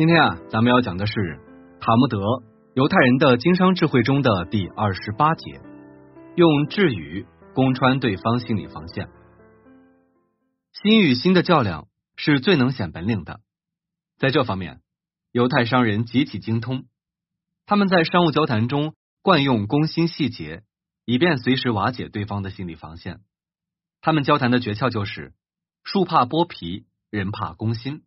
今天啊，咱们要讲的是塔木德犹太人的经商智慧中的第二十八节，用智语攻穿对方心理防线。心与心的较量是最能显本领的，在这方面，犹太商人极其精通。他们在商务交谈中惯用攻心细节，以便随时瓦解对方的心理防线。他们交谈的诀窍就是树怕剥皮，人怕攻心。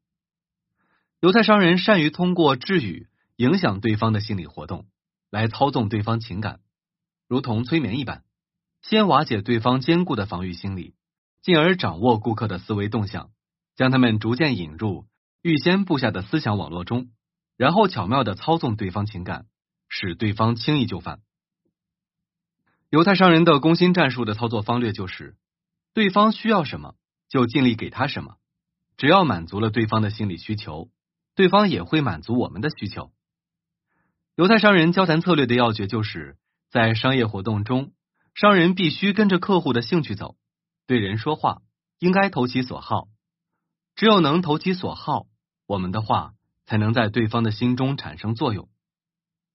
犹太商人善于通过智语影响对方的心理活动，来操纵对方情感，如同催眠一般，先瓦解对方坚固的防御心理，进而掌握顾客的思维动向，将他们逐渐引入预先布下的思想网络中，然后巧妙的操纵对方情感，使对方轻易就范。犹太商人的攻心战术的操作方略就是：对方需要什么，就尽力给他什么，只要满足了对方的心理需求。对方也会满足我们的需求。犹太商人交谈策略的要诀就是在商业活动中，商人必须跟着客户的兴趣走。对人说话应该投其所好，只有能投其所好，我们的话才能在对方的心中产生作用。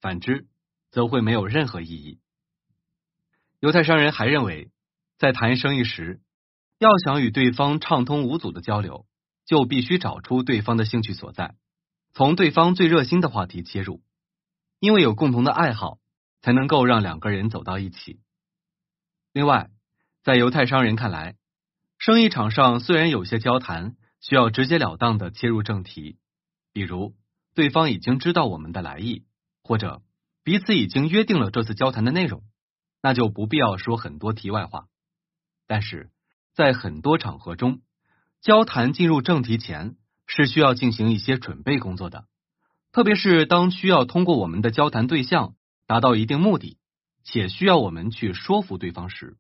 反之，则会没有任何意义。犹太商人还认为，在谈生意时，要想与对方畅通无阻的交流，就必须找出对方的兴趣所在。从对方最热心的话题切入，因为有共同的爱好，才能够让两个人走到一起。另外，在犹太商人看来，生意场上虽然有些交谈需要直截了当的切入正题，比如对方已经知道我们的来意，或者彼此已经约定了这次交谈的内容，那就不必要说很多题外话。但是在很多场合中，交谈进入正题前。是需要进行一些准备工作的，特别是当需要通过我们的交谈对象达到一定目的，且需要我们去说服对方时，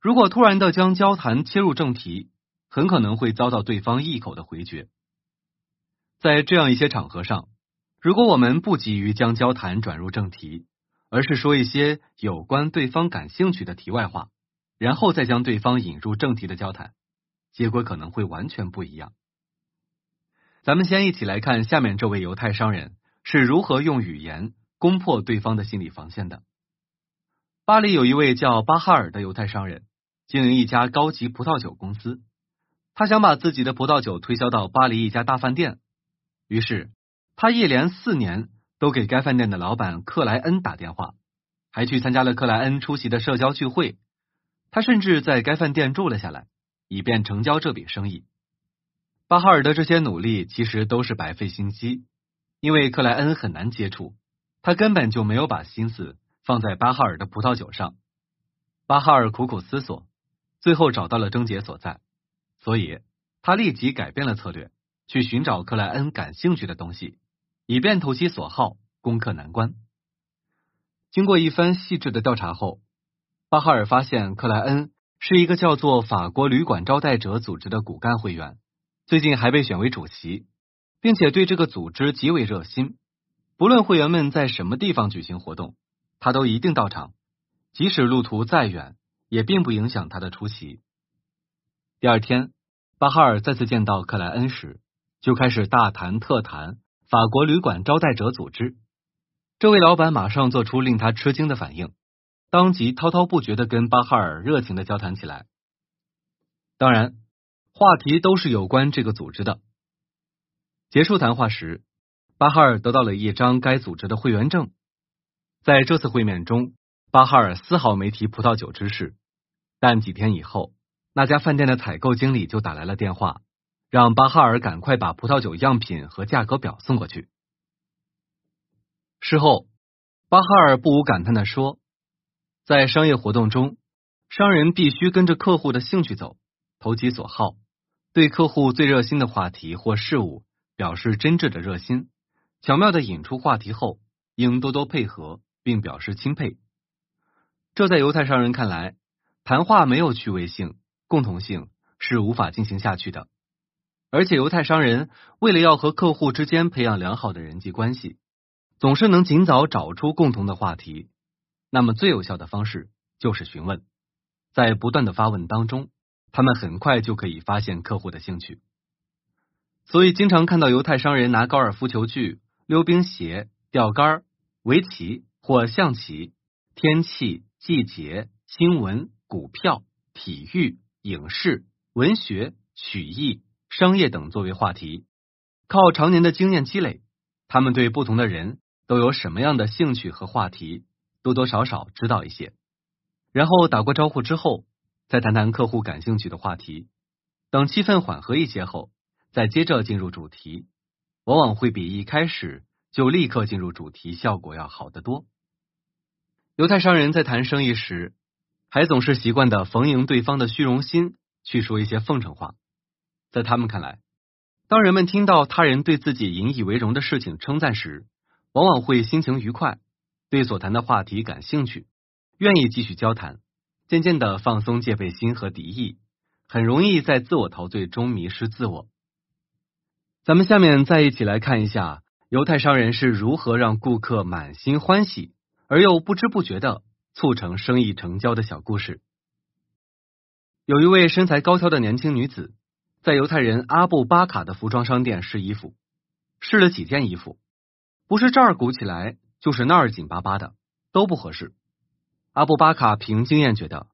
如果突然的将交谈切入正题，很可能会遭到对方一口的回绝。在这样一些场合上，如果我们不急于将交谈转入正题，而是说一些有关对方感兴趣的题外话，然后再将对方引入正题的交谈，结果可能会完全不一样。咱们先一起来看下面这位犹太商人是如何用语言攻破对方的心理防线的。巴黎有一位叫巴哈尔的犹太商人，经营一家高级葡萄酒公司。他想把自己的葡萄酒推销到巴黎一家大饭店，于是他一连四年都给该饭店的老板克莱恩打电话，还去参加了克莱恩出席的社交聚会。他甚至在该饭店住了下来，以便成交这笔生意。巴哈尔的这些努力其实都是白费心机，因为克莱恩很难接触，他根本就没有把心思放在巴哈尔的葡萄酒上。巴哈尔苦苦思索，最后找到了症结所在，所以他立即改变了策略，去寻找克莱恩感兴趣的东西，以便投其所好，攻克难关。经过一番细致的调查后，巴哈尔发现克莱恩是一个叫做法国旅馆招待者组织的骨干会员。最近还被选为主席，并且对这个组织极为热心。不论会员们在什么地方举行活动，他都一定到场，即使路途再远，也并不影响他的出席。第二天，巴哈尔再次见到克莱恩时，就开始大谈特谈法国旅馆招待者组织。这位老板马上做出令他吃惊的反应，当即滔滔不绝的跟巴哈尔热情的交谈起来。当然。话题都是有关这个组织的。结束谈话时，巴哈尔得到了一张该组织的会员证。在这次会面中，巴哈尔丝毫没提葡萄酒之事。但几天以后，那家饭店的采购经理就打来了电话，让巴哈尔赶快把葡萄酒样品和价格表送过去。事后，巴哈尔不无感叹的说：“在商业活动中，商人必须跟着客户的兴趣走，投其所好。”对客户最热心的话题或事物表示真挚的热心，巧妙的引出话题后，应多多配合并表示钦佩。这在犹太商人看来，谈话没有趣味性、共同性是无法进行下去的。而且犹太商人为了要和客户之间培养良好的人际关系，总是能尽早找出共同的话题。那么最有效的方式就是询问，在不断的发问当中。他们很快就可以发现客户的兴趣。所以经常看到犹太商人拿高尔夫球具、溜冰鞋、钓竿、围棋或象棋、天气、季节、新闻、股票、体育、影视、文学、曲艺、商业等作为话题。靠常年的经验积累，他们对不同的人都有什么样的兴趣和话题，多多少少知道一些。然后打过招呼之后，再谈谈客户感兴趣的话题。等气氛缓和一些后，再接着进入主题，往往会比一开始就立刻进入主题效果要好得多。犹太商人在谈生意时，还总是习惯的逢迎对方的虚荣心，去说一些奉承话。在他们看来，当人们听到他人对自己引以为荣的事情称赞时，往往会心情愉快，对所谈的话题感兴趣，愿意继续交谈，渐渐的放松戒备心和敌意，很容易在自我陶醉中迷失自我。咱们下面再一起来看一下犹太商人是如何让顾客满心欢喜，而又不知不觉的促成生意成交的小故事。有一位身材高挑的年轻女子。在犹太人阿布巴卡的服装商店试衣服，试了几件衣服，不是这儿鼓起来，就是那儿紧巴巴的，都不合适。阿布巴卡凭经验觉得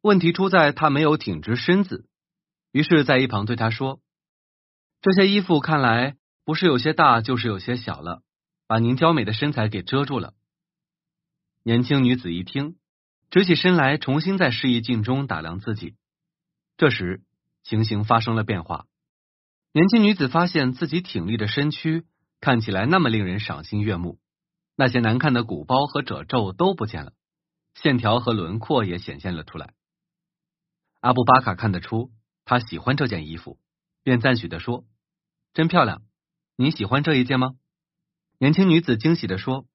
问题出在他没有挺直身子，于是，在一旁对他说：“这些衣服看来不是有些大，就是有些小了，把您娇美的身材给遮住了。”年轻女子一听，直起身来，重新在试衣镜中打量自己。这时。情形发生了变化，年轻女子发现自己挺立的身躯看起来那么令人赏心悦目，那些难看的鼓包和褶皱都不见了，线条和轮廓也显现了出来。阿布巴卡看得出他喜欢这件衣服，便赞许的说：“真漂亮，你喜欢这一件吗？”年轻女子惊喜的说：“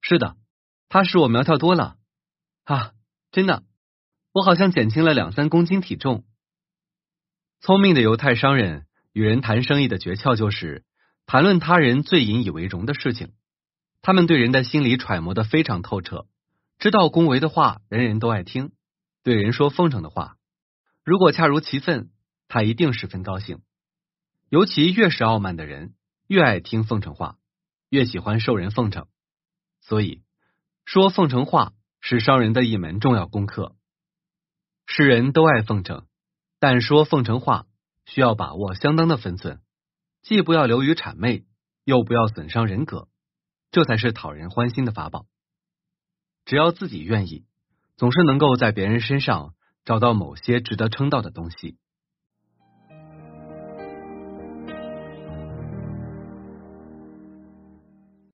是的，它使我苗条多了啊！真的，我好像减轻了两三公斤体重。”聪明的犹太商人与人谈生意的诀窍就是谈论他人最引以为荣的事情。他们对人的心理揣摩的非常透彻，知道恭维的话人人都爱听，对人说奉承的话，如果恰如其分，他一定十分高兴。尤其越是傲慢的人，越爱听奉承话，越喜欢受人奉承。所以说奉承话是商人的一门重要功课。世人都爱奉承。但说奉承话需要把握相当的分寸，既不要流于谄媚，又不要损伤人格，这才是讨人欢心的法宝。只要自己愿意，总是能够在别人身上找到某些值得称道的东西。